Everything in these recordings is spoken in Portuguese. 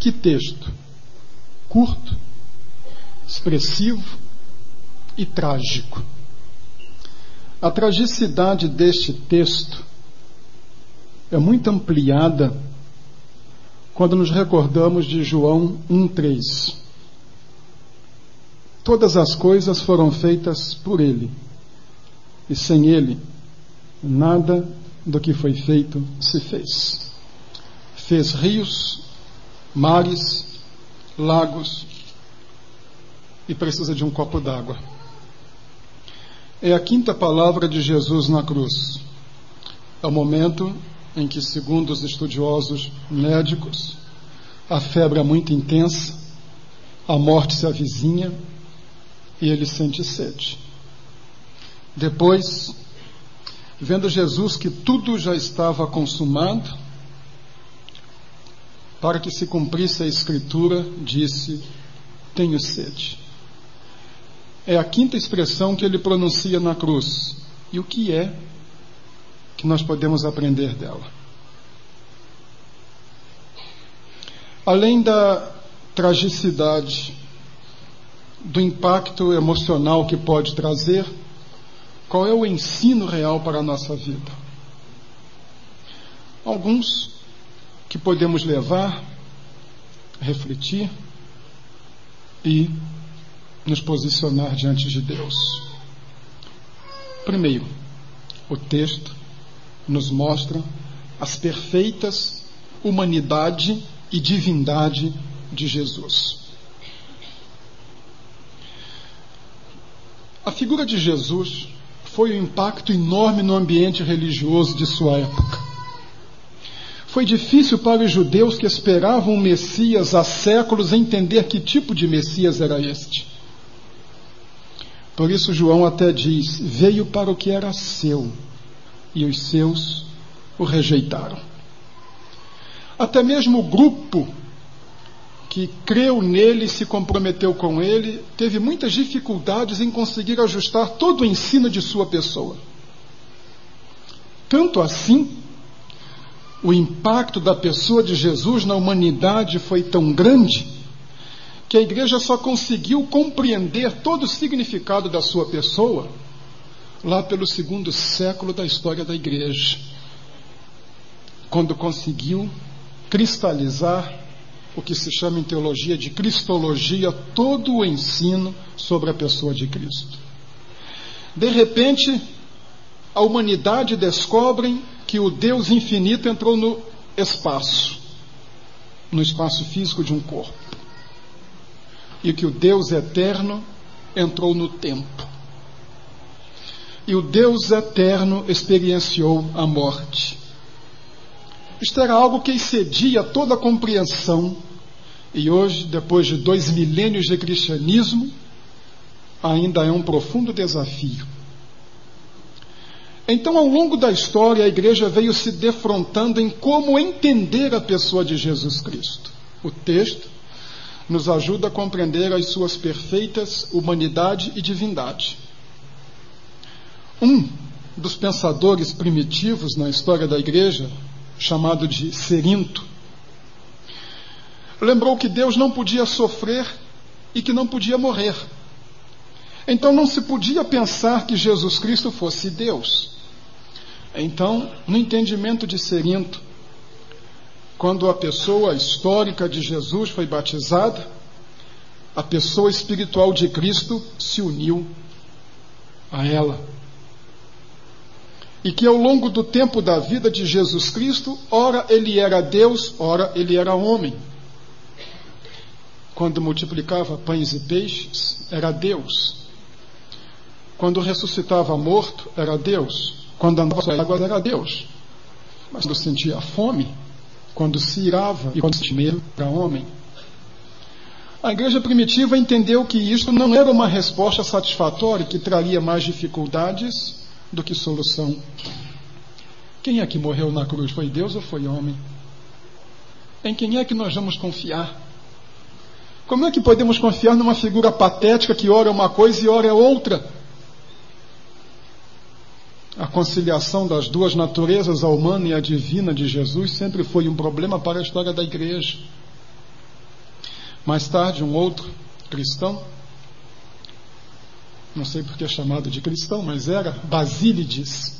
Que texto! Curto, expressivo e trágico. A tragicidade deste texto é muito ampliada quando nos recordamos de João 1,3. Todas as coisas foram feitas por Ele, e sem Ele, nada do que foi feito se fez. Fez rios, mares, lagos e precisa de um copo d'água. É a quinta palavra de Jesus na cruz. É o momento em que, segundo os estudiosos médicos, a febre é muito intensa, a morte se avizinha e ele sente sede. Depois, vendo Jesus que tudo já estava consumado, para que se cumprisse a Escritura, disse: Tenho sede. É a quinta expressão que ele pronuncia na cruz. E o que é que nós podemos aprender dela? Além da tragicidade, do impacto emocional que pode trazer, qual é o ensino real para a nossa vida? Alguns que podemos levar, refletir e nos posicionar diante de Deus. Primeiro, o texto nos mostra as perfeitas humanidade e divindade de Jesus. A figura de Jesus foi um impacto enorme no ambiente religioso de sua época. Foi difícil para os judeus que esperavam um Messias há séculos entender que tipo de Messias era este. Por isso, João até diz: Veio para o que era seu, e os seus o rejeitaram. Até mesmo o grupo que creu nele e se comprometeu com ele teve muitas dificuldades em conseguir ajustar todo o ensino de sua pessoa. Tanto assim o impacto da pessoa de Jesus na humanidade foi tão grande que a igreja só conseguiu compreender todo o significado da sua pessoa lá pelo segundo século da história da igreja, quando conseguiu cristalizar o que se chama em teologia de cristologia todo o ensino sobre a pessoa de Cristo. De repente, a humanidade descobre que o Deus infinito entrou no espaço, no espaço físico de um corpo. E que o Deus eterno entrou no tempo. E o Deus eterno experienciou a morte. Isto era algo que excedia toda a compreensão. E hoje, depois de dois milênios de cristianismo, ainda é um profundo desafio. Então, ao longo da história, a igreja veio se defrontando em como entender a pessoa de Jesus Cristo. O texto nos ajuda a compreender as suas perfeitas humanidade e divindade. Um dos pensadores primitivos na história da igreja, chamado de Serinto, lembrou que Deus não podia sofrer e que não podia morrer. Então não se podia pensar que Jesus Cristo fosse Deus. Então, no entendimento de Serinto, quando a pessoa histórica de Jesus foi batizada, a pessoa espiritual de Cristo se uniu a ela. E que ao longo do tempo da vida de Jesus Cristo, ora ele era Deus, ora ele era homem. Quando multiplicava pães e peixes, era Deus. Quando ressuscitava morto, era Deus. Quando andava sobre águas era Deus. Mas quando sentia fome, quando se irava e quando sentia medo, era homem. A igreja primitiva entendeu que isto não era uma resposta satisfatória que traria mais dificuldades do que solução. Quem é que morreu na cruz? Foi Deus ou foi homem? Em quem é que nós vamos confiar? Como é que podemos confiar numa figura patética que ora é uma coisa e ora é outra? A conciliação das duas naturezas, a humana e a divina de Jesus, sempre foi um problema para a história da igreja. Mais tarde, um outro cristão, não sei porque é chamado de cristão, mas era, Basílides,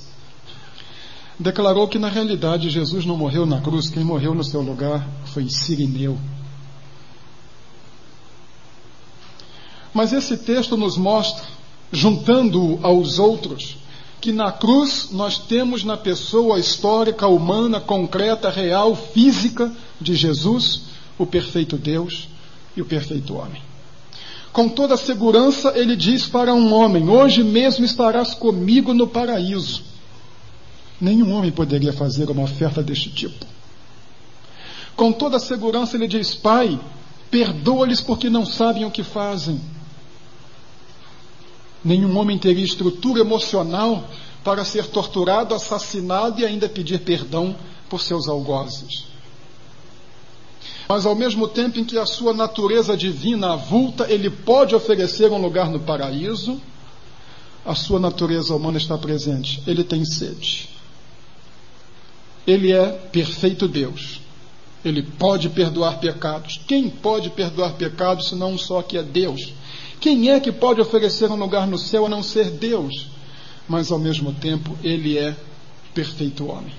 declarou que na realidade Jesus não morreu na cruz, quem morreu no seu lugar foi Sirineu. Mas esse texto nos mostra, juntando-o aos outros, que na cruz nós temos na pessoa histórica, humana, concreta, real, física de Jesus, o perfeito Deus e o perfeito homem. Com toda segurança, ele diz para um homem: Hoje mesmo estarás comigo no paraíso. Nenhum homem poderia fazer uma oferta deste tipo. Com toda segurança, ele diz: Pai, perdoa-lhes porque não sabem o que fazem. Nenhum homem teria estrutura emocional para ser torturado, assassinado e ainda pedir perdão por seus algozes. Mas ao mesmo tempo em que a sua natureza divina avulta, ele pode oferecer um lugar no paraíso, a sua natureza humana está presente. Ele tem sede. Ele é perfeito Deus. Ele pode perdoar pecados. Quem pode perdoar pecados senão um só que é Deus? Quem é que pode oferecer um lugar no céu a não ser Deus? Mas ao mesmo tempo, Ele é perfeito homem.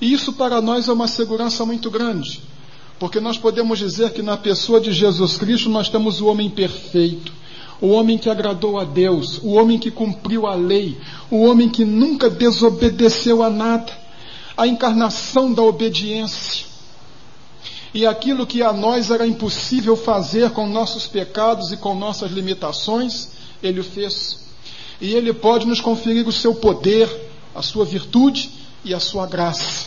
E isso para nós é uma segurança muito grande, porque nós podemos dizer que na pessoa de Jesus Cristo nós temos o homem perfeito, o homem que agradou a Deus, o homem que cumpriu a lei, o homem que nunca desobedeceu a nada, a encarnação da obediência e aquilo que a nós era impossível fazer com nossos pecados e com nossas limitações, Ele o fez. E Ele pode nos conferir o seu poder, a sua virtude e a sua graça.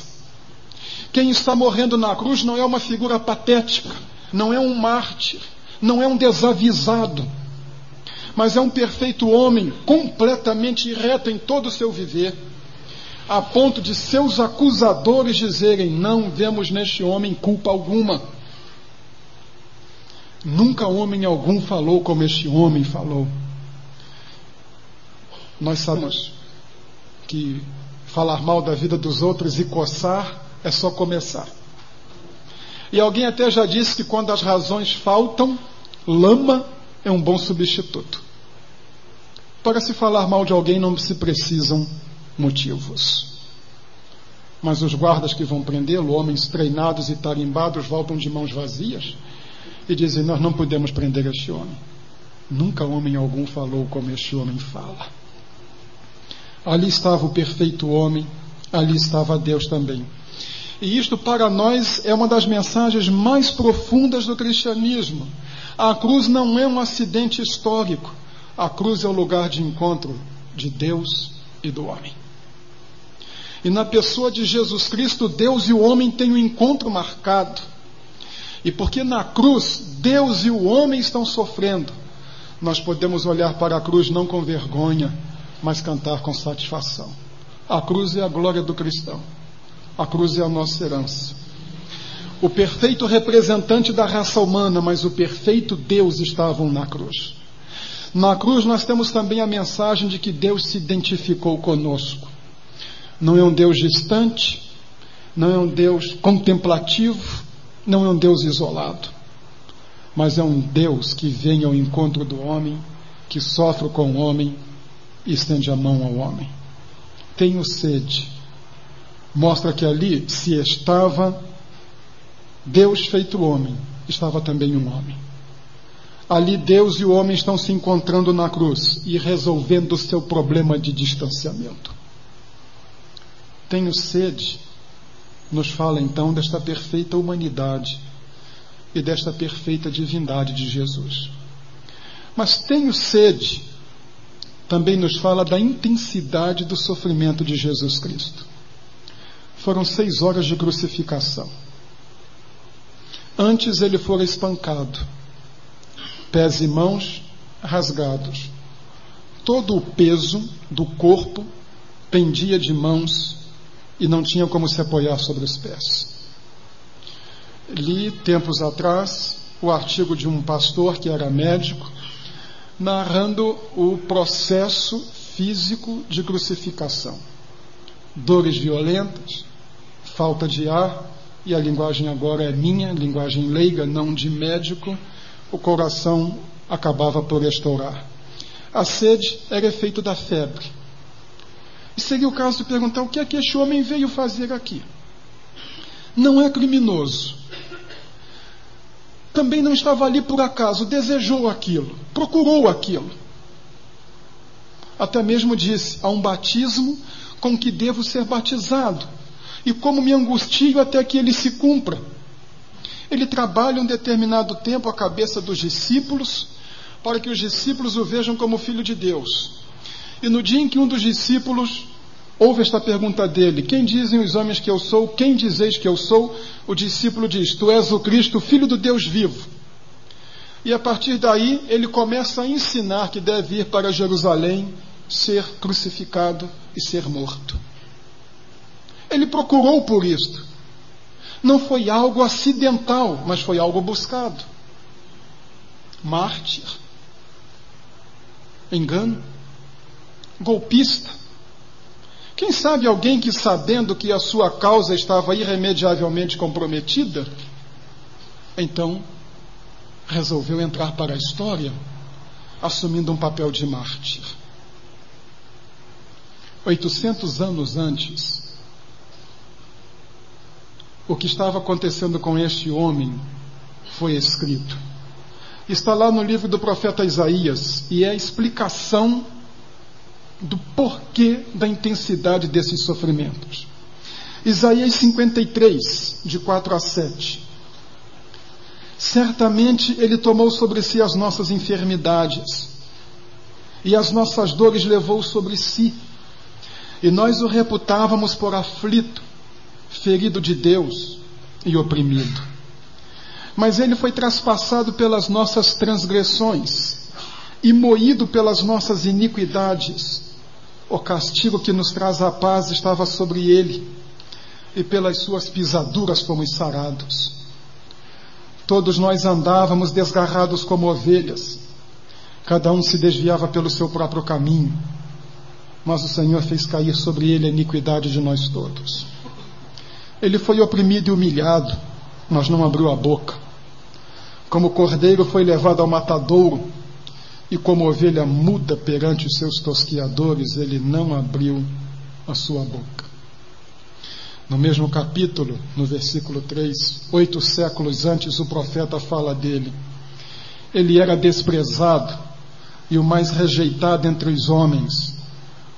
Quem está morrendo na cruz não é uma figura patética, não é um mártir, não é um desavisado, mas é um perfeito homem, completamente reto em todo o seu viver a ponto de seus acusadores dizerem: Não vemos neste homem culpa alguma. Nunca homem algum falou como este homem falou. Nós sabemos que falar mal da vida dos outros e coçar é só começar. E alguém até já disse que quando as razões faltam, lama é um bom substituto. Para se falar mal de alguém não se precisam motivos. Mas os guardas que vão prendê-lo, homens treinados e tarimbados, voltam de mãos vazias e dizem: Nós não podemos prender este homem. Nunca homem algum falou como este homem fala. Ali estava o perfeito homem, ali estava Deus também. E isto para nós é uma das mensagens mais profundas do cristianismo. A cruz não é um acidente histórico. A cruz é o lugar de encontro de Deus e do homem. E na pessoa de Jesus Cristo, Deus e o homem têm um encontro marcado. E porque na cruz Deus e o homem estão sofrendo, nós podemos olhar para a cruz não com vergonha, mas cantar com satisfação. A cruz é a glória do cristão. A cruz é a nossa herança. O perfeito representante da raça humana, mas o perfeito Deus estavam na cruz. Na cruz nós temos também a mensagem de que Deus se identificou conosco. Não é um Deus distante, não é um Deus contemplativo, não é um Deus isolado, mas é um Deus que vem ao encontro do homem, que sofre com o homem e estende a mão ao homem. Tenho sede. Mostra que ali se estava Deus feito homem, estava também um homem. Ali Deus e o homem estão se encontrando na cruz e resolvendo o seu problema de distanciamento. Tenho sede, nos fala então desta perfeita humanidade e desta perfeita divindade de Jesus. Mas tenho sede, também nos fala da intensidade do sofrimento de Jesus Cristo. Foram seis horas de crucificação. Antes ele fora espancado, pés e mãos rasgados. Todo o peso do corpo pendia de mãos e não tinha como se apoiar sobre os pés. Li tempos atrás o artigo de um pastor que era médico, narrando o processo físico de crucificação. Dores violentas, falta de ar, e a linguagem agora é minha, linguagem leiga, não de médico, o coração acabava por estourar. A sede era efeito da febre. Seria o caso de perguntar o que é que este homem veio fazer aqui. Não é criminoso. Também não estava ali por acaso, desejou aquilo, procurou aquilo. Até mesmo disse: há um batismo com que devo ser batizado, e como me angustio até que ele se cumpra. Ele trabalha um determinado tempo a cabeça dos discípulos, para que os discípulos o vejam como filho de Deus. E no dia em que um dos discípulos ouve esta pergunta dele: Quem dizem os homens que eu sou? Quem dizeis que eu sou? O discípulo diz: Tu és o Cristo, filho do Deus vivo. E a partir daí ele começa a ensinar que deve ir para Jerusalém, ser crucificado e ser morto. Ele procurou por isto. Não foi algo acidental, mas foi algo buscado. Mártir engano, golpista. Quem sabe alguém que, sabendo que a sua causa estava irremediavelmente comprometida, então resolveu entrar para a história assumindo um papel de mártir. 800 anos antes, o que estava acontecendo com este homem foi escrito está lá no livro do profeta Isaías e é a explicação do porquê da intensidade desses sofrimentos. Isaías 53, de 4 a 7. Certamente ele tomou sobre si as nossas enfermidades e as nossas dores levou sobre si. E nós o reputávamos por aflito, ferido de Deus e oprimido mas ele foi traspassado pelas nossas transgressões e moído pelas nossas iniquidades. O castigo que nos traz a paz estava sobre ele, e pelas suas pisaduras fomos sarados. Todos nós andávamos desgarrados como ovelhas, cada um se desviava pelo seu próprio caminho, mas o Senhor fez cair sobre ele a iniquidade de nós todos. Ele foi oprimido e humilhado, mas não abriu a boca. Como cordeiro foi levado ao matadouro, e como ovelha muda perante os seus tosquiadores, ele não abriu a sua boca. No mesmo capítulo, no versículo 3, oito séculos antes, o profeta fala dele. Ele era desprezado e o mais rejeitado entre os homens,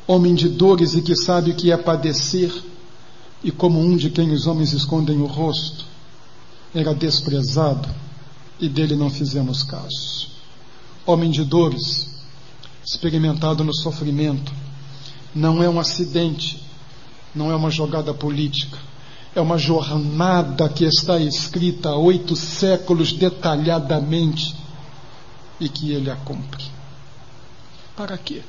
homem de dores e que sabe o que é padecer, e como um de quem os homens escondem o rosto. Era desprezado e dele não fizemos caso. Homem de dores, experimentado no sofrimento, não é um acidente, não é uma jogada política, é uma jornada que está escrita há oito séculos detalhadamente e que ele a cumpre. Para quê?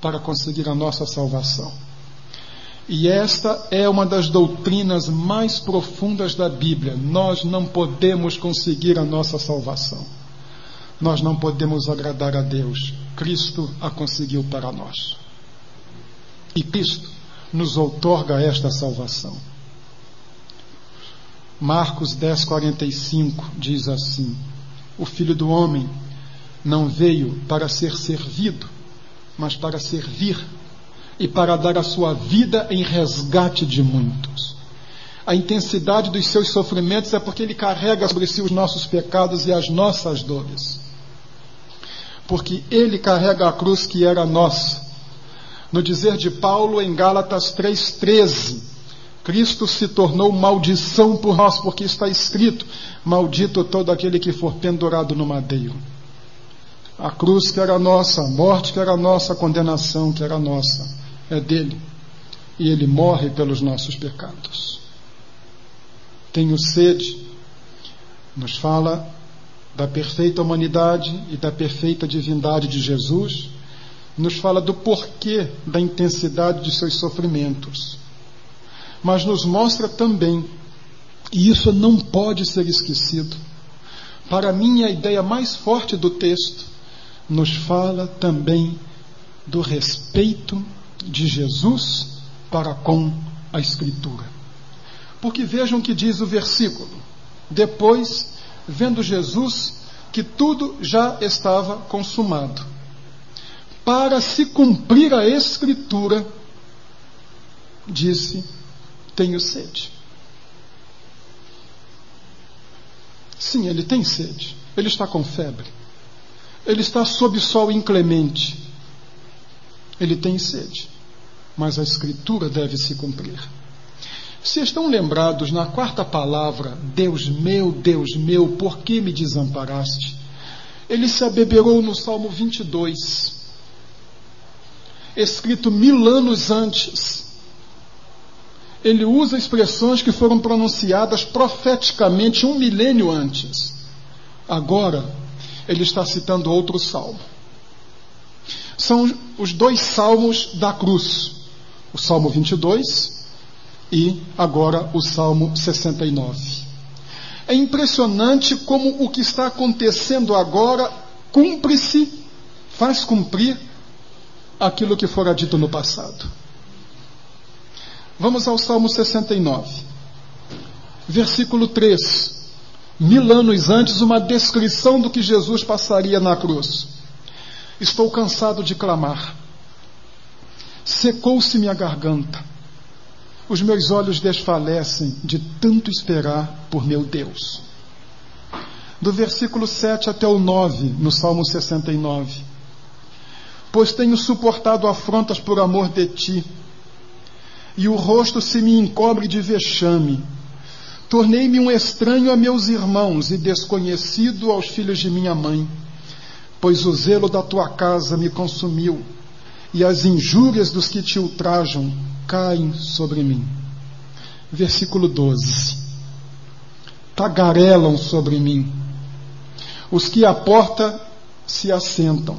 Para conseguir a nossa salvação. E esta é uma das doutrinas mais profundas da Bíblia. Nós não podemos conseguir a nossa salvação. Nós não podemos agradar a Deus. Cristo a conseguiu para nós. E Cristo nos outorga esta salvação. Marcos 10:45 diz assim: O Filho do homem não veio para ser servido, mas para servir e para dar a sua vida em resgate de muitos. A intensidade dos seus sofrimentos é porque ele carrega sobre si os nossos pecados e as nossas dores. Porque ele carrega a cruz que era nossa. No dizer de Paulo em Gálatas 3,13, Cristo se tornou maldição por nós, porque está escrito: Maldito todo aquele que for pendurado no madeiro. A cruz que era nossa, a morte que era nossa, a condenação que era nossa é dele e ele morre pelos nossos pecados. Tenho sede, nos fala da perfeita humanidade e da perfeita divindade de Jesus, nos fala do porquê da intensidade de seus sofrimentos, mas nos mostra também, e isso não pode ser esquecido, para mim a ideia mais forte do texto, nos fala também do respeito de Jesus para com a Escritura. Porque vejam o que diz o versículo. Depois, vendo Jesus que tudo já estava consumado, para se cumprir a Escritura, disse: Tenho sede. Sim, ele tem sede. Ele está com febre. Ele está sob sol inclemente. Ele tem sede. Mas a Escritura deve se cumprir. Se estão lembrados na quarta palavra, Deus meu, Deus meu, por que me desamparaste? Ele se abeberou no Salmo 22, escrito mil anos antes. Ele usa expressões que foram pronunciadas profeticamente um milênio antes. Agora, ele está citando outro salmo. São os dois salmos da cruz: o Salmo 22 e agora o Salmo 69. É impressionante como o que está acontecendo agora cumpre-se, faz cumprir aquilo que fora dito no passado. Vamos ao Salmo 69, versículo 3. Mil anos antes, uma descrição do que Jesus passaria na cruz. Estou cansado de clamar. Secou-se minha garganta. Os meus olhos desfalecem de tanto esperar por meu Deus. Do versículo 7 até o 9, no Salmo 69. Pois tenho suportado afrontas por amor de ti, e o rosto se me encobre de vexame. Tornei-me um estranho a meus irmãos e desconhecido aos filhos de minha mãe, pois o zelo da tua casa me consumiu, e as injúrias dos que te ultrajam caem sobre mim. Versículo 12. Tagarelam sobre mim. Os que à porta se assentam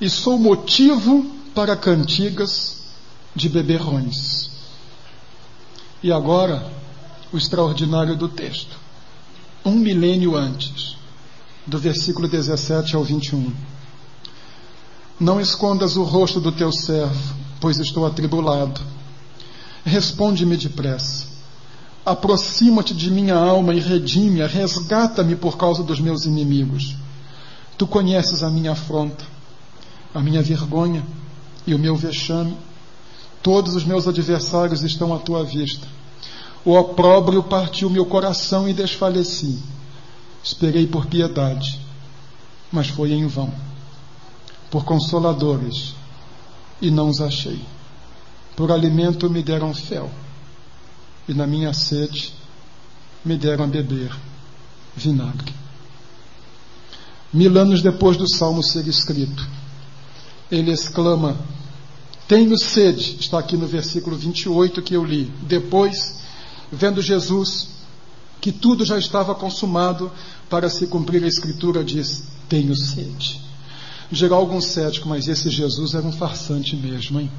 e sou motivo para cantigas de beberrões. E agora, o extraordinário do texto. Um milênio antes, do versículo 17 ao 21. Não escondas o rosto do teu servo, pois estou atribulado. Responde-me depressa. Aproxima-te de minha alma e redime-a, resgata-me por causa dos meus inimigos. Tu conheces a minha afronta a minha vergonha e o meu vexame. Todos os meus adversários estão à tua vista. O opróbrio partiu meu coração e desfaleci. Esperei por piedade, mas foi em vão. Por consoladores, e não os achei. Por alimento me deram fel, e na minha sede me deram a beber vinagre. Mil anos depois do salmo ser escrito, ele exclama: Tenho sede, está aqui no versículo 28 que eu li. Depois, vendo Jesus que tudo já estava consumado para se cumprir a Escritura, diz: Tenho sede. Dirá algum cético, mas esse Jesus era um farsante mesmo, hein?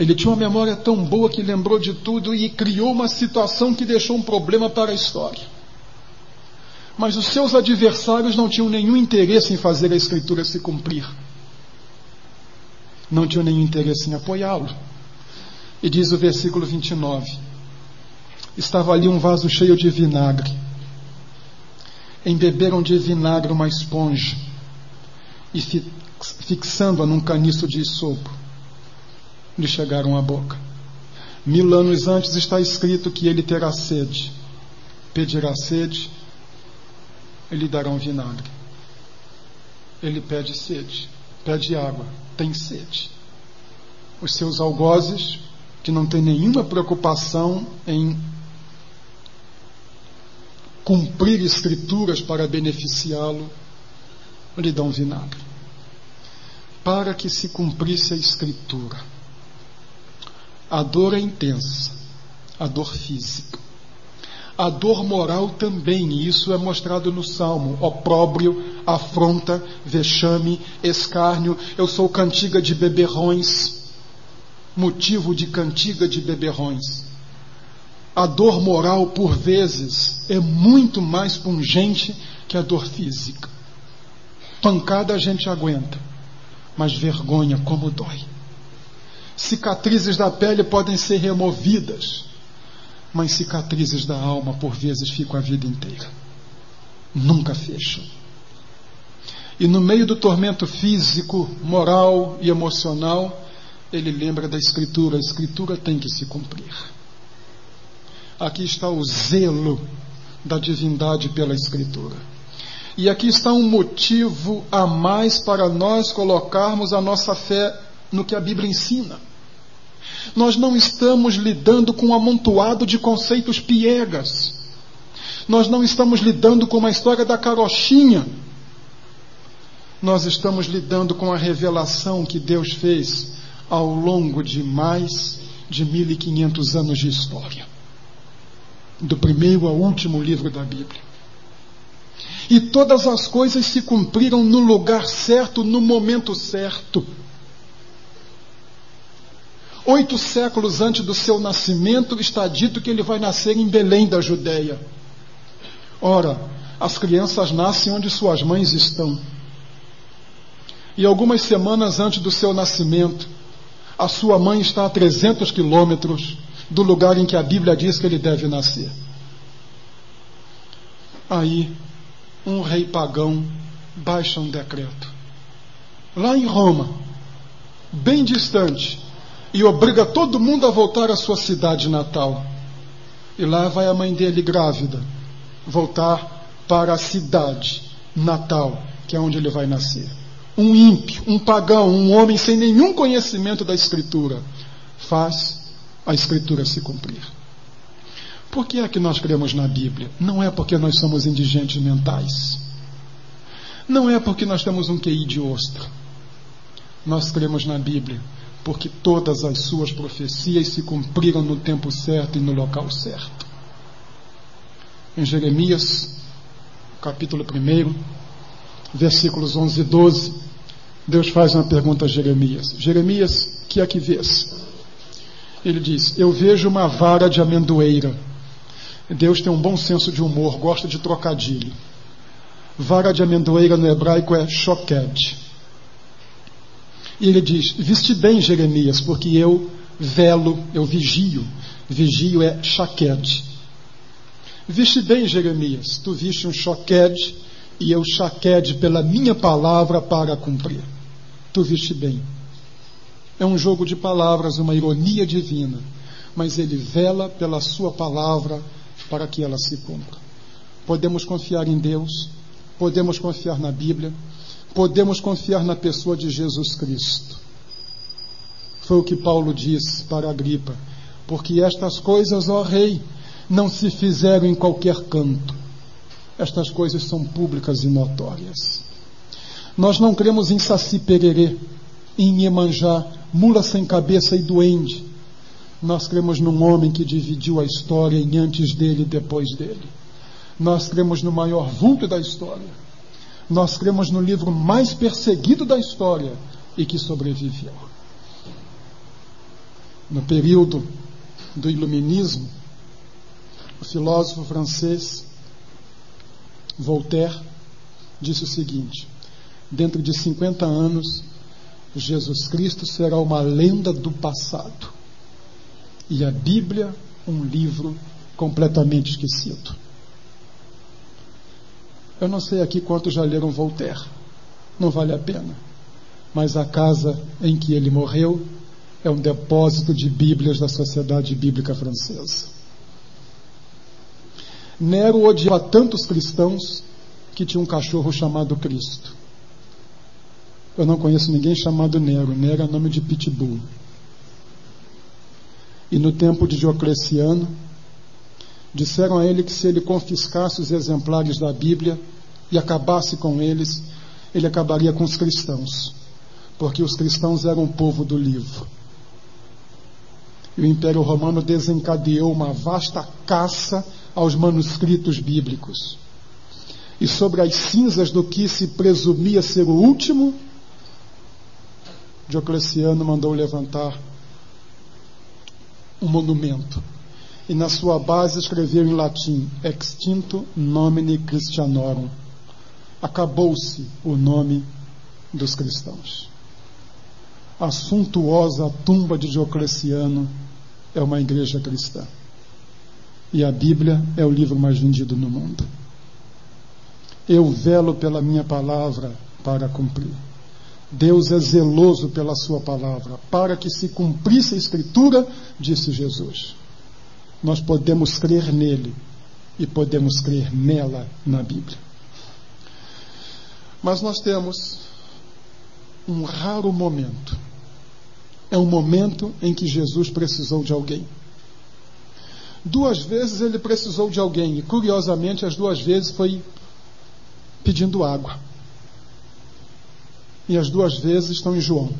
Ele tinha uma memória tão boa que lembrou de tudo e criou uma situação que deixou um problema para a história. Mas os seus adversários não tinham nenhum interesse em fazer a Escritura se cumprir não tinham nenhum interesse em apoiá-lo. E diz o versículo 29: Estava ali um vaso cheio de vinagre. Embeberam de vinagre uma esponja e fixando-a num caniço de sopo, lhe chegaram à boca. Mil anos antes está escrito que ele terá sede. Pedirá sede, ele dará um vinagre. Ele pede sede, pede água, tem sede. Os seus algozes, que não têm nenhuma preocupação em cumprir escrituras para beneficiá-lo, lhe dão vinagre. Para que se cumprisse a escritura. A dor é intensa, a dor física a dor moral também, e isso é mostrado no Salmo: opróbrio, afronta, vexame, escárnio. Eu sou cantiga de beberrões, motivo de cantiga de beberrões. A dor moral, por vezes, é muito mais pungente que a dor física. Pancada a gente aguenta, mas vergonha como dói. Cicatrizes da pele podem ser removidas mas cicatrizes da alma por vezes ficam a vida inteira. Nunca fecham. E no meio do tormento físico, moral e emocional, ele lembra da Escritura: a Escritura tem que se cumprir. Aqui está o zelo da divindade pela Escritura. E aqui está um motivo a mais para nós colocarmos a nossa fé no que a Bíblia ensina. Nós não estamos lidando com um amontoado de conceitos piegas. Nós não estamos lidando com uma história da carochinha. Nós estamos lidando com a revelação que Deus fez ao longo de mais de 1500 anos de história. Do primeiro ao último livro da Bíblia. E todas as coisas se cumpriram no lugar certo, no momento certo. Oito séculos antes do seu nascimento, está dito que ele vai nascer em Belém da Judéia. Ora, as crianças nascem onde suas mães estão. E algumas semanas antes do seu nascimento, a sua mãe está a 300 quilômetros do lugar em que a Bíblia diz que ele deve nascer. Aí, um rei pagão baixa um decreto. Lá em Roma, bem distante, e obriga todo mundo a voltar à sua cidade natal. E lá vai a mãe dele grávida, voltar para a cidade natal, que é onde ele vai nascer. Um ímpio, um pagão, um homem sem nenhum conhecimento da Escritura, faz a Escritura se cumprir. Por que é que nós cremos na Bíblia? Não é porque nós somos indigentes mentais. Não é porque nós temos um QI de ostra. Nós cremos na Bíblia porque todas as suas profecias se cumpriram no tempo certo e no local certo. Em Jeremias, capítulo 1, versículos 11 e 12, Deus faz uma pergunta a Jeremias: Jeremias, que é que vês? Ele diz: Eu vejo uma vara de amendoeira Deus tem um bom senso de humor, gosta de trocadilho. Vara de amendoeira no hebraico é shoked. E ele diz: Viste bem, Jeremias, porque eu velo, eu vigio. Vigio é shaked. Viste bem, Jeremias, tu viste um shoked e eu shaked pela minha palavra para cumprir. Tu viste bem. É um jogo de palavras, uma ironia divina, mas ele vela pela sua palavra para que ela se cumpra. Podemos confiar em Deus, podemos confiar na Bíblia, podemos confiar na pessoa de Jesus Cristo. Foi o que Paulo disse para Agripa, porque estas coisas, ó Rei, não se fizeram em qualquer canto. Estas coisas são públicas e notórias. Nós não cremos em Saci Pererê, em Iemanjá, mula sem cabeça e duende. Nós cremos num homem que dividiu a história em antes dele e depois dele. Nós cremos no maior vulto da história. Nós cremos no livro mais perseguido da história e que sobreviveu. No período do Iluminismo, o filósofo francês Voltaire disse o seguinte: dentro de 50 anos, Jesus Cristo será uma lenda do passado e a Bíblia um livro completamente esquecido. Eu não sei aqui quantos já leram Voltaire, não vale a pena, mas a casa em que ele morreu é um depósito de Bíblias da Sociedade Bíblica Francesa. Nero odiava tantos cristãos que tinha um cachorro chamado Cristo. Eu não conheço ninguém chamado Nero. Nero é nome de pitbull. E no tempo de Diocleciano, disseram a ele que se ele confiscasse os exemplares da Bíblia e acabasse com eles, ele acabaria com os cristãos, porque os cristãos eram o povo do livro. E o Império Romano desencadeou uma vasta caça aos manuscritos bíblicos. E sobre as cinzas do que se presumia ser o último, Diocleciano mandou levantar um monumento. E na sua base escreveu em latim: Extinto nomine Christianorum. Acabou-se o nome dos cristãos. A suntuosa tumba de Diocleciano é uma igreja cristã. E a Bíblia é o livro mais vendido no mundo. Eu velo pela minha palavra para cumprir. Deus é zeloso pela sua palavra, para que se cumprisse a Escritura, disse Jesus. Nós podemos crer nele e podemos crer nela na Bíblia. Mas nós temos um raro momento. É um momento em que Jesus precisou de alguém. Duas vezes ele precisou de alguém, e curiosamente, as duas vezes foi pedindo água. E as duas vezes estão em João.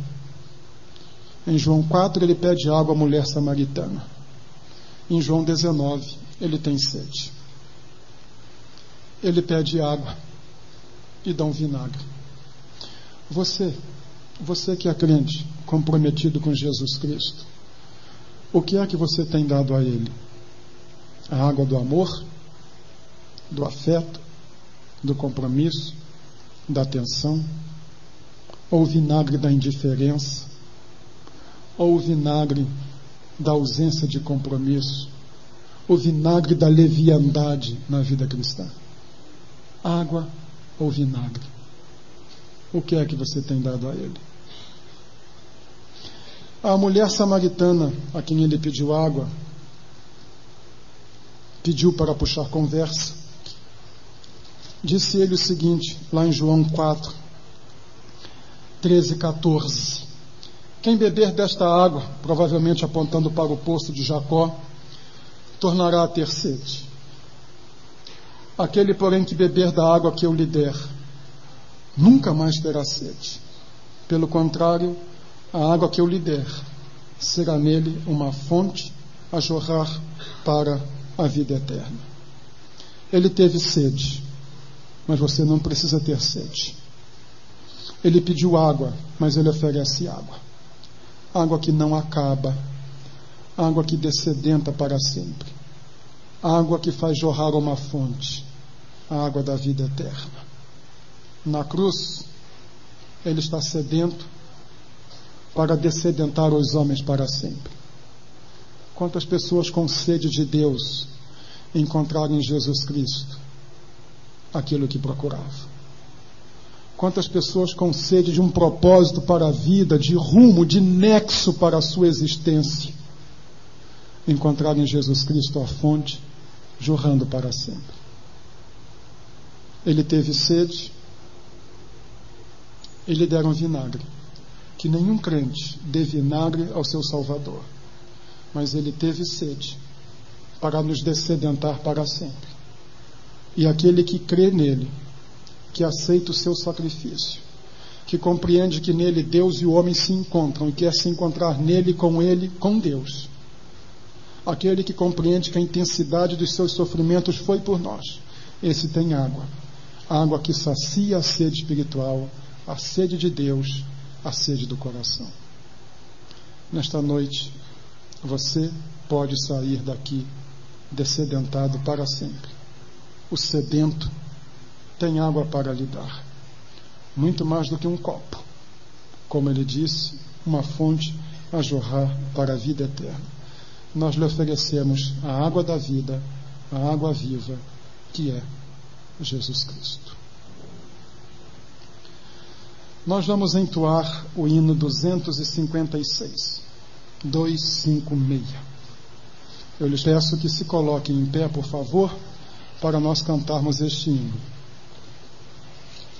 Em João 4, ele pede água à mulher samaritana. Em João 19, ele tem sede. Ele pede água e dá um vinagre. Você, você que é crente, comprometido com Jesus Cristo, o que é que você tem dado a Ele? A água do amor, do afeto, do compromisso, da atenção, ou o vinagre da indiferença, ou o vinagre da ausência de compromisso, o vinagre da leviandade na vida cristã. Água ou vinagre? O que é que você tem dado a ele? A mulher samaritana a quem ele pediu água, pediu para puxar conversa. Disse ele o seguinte, lá em João 4, 13 e 14. Quem beber desta água, provavelmente apontando para o poço de Jacó, tornará a ter sede. Aquele, porém, que beber da água que eu lhe der, nunca mais terá sede. Pelo contrário, a água que eu lhe der será nele uma fonte a jorrar para a vida eterna. Ele teve sede, mas você não precisa ter sede. Ele pediu água, mas ele oferece água. Água que não acaba, água que descedenta para sempre, água que faz jorrar uma fonte, a água da vida eterna. Na cruz, ele está sedento para descedentar os homens para sempre. Quantas pessoas com sede de Deus encontraram em Jesus Cristo aquilo que procuravam? Quantas pessoas com sede de um propósito para a vida, de rumo, de nexo para a sua existência, encontraram em Jesus Cristo a fonte, jorrando para sempre. Ele teve sede, e lhe deram vinagre. Que nenhum crente dê vinagre ao seu Salvador. Mas ele teve sede para nos descedentar para sempre. E aquele que crê nele que aceita o seu sacrifício, que compreende que nele Deus e o homem se encontram e quer se encontrar nele com ele, com Deus. Aquele que compreende que a intensidade dos seus sofrimentos foi por nós. Esse tem água. Água que sacia a sede espiritual, a sede de Deus, a sede do coração. Nesta noite, você pode sair daqui descedentado para sempre. O sedento tem água para lhe dar. Muito mais do que um copo. Como ele disse, uma fonte a jorrar para a vida eterna. Nós lhe oferecemos a água da vida, a água viva, que é Jesus Cristo. Nós vamos entoar o hino 256, 256. Eu lhes peço que se coloquem em pé, por favor para nós cantarmos este hino.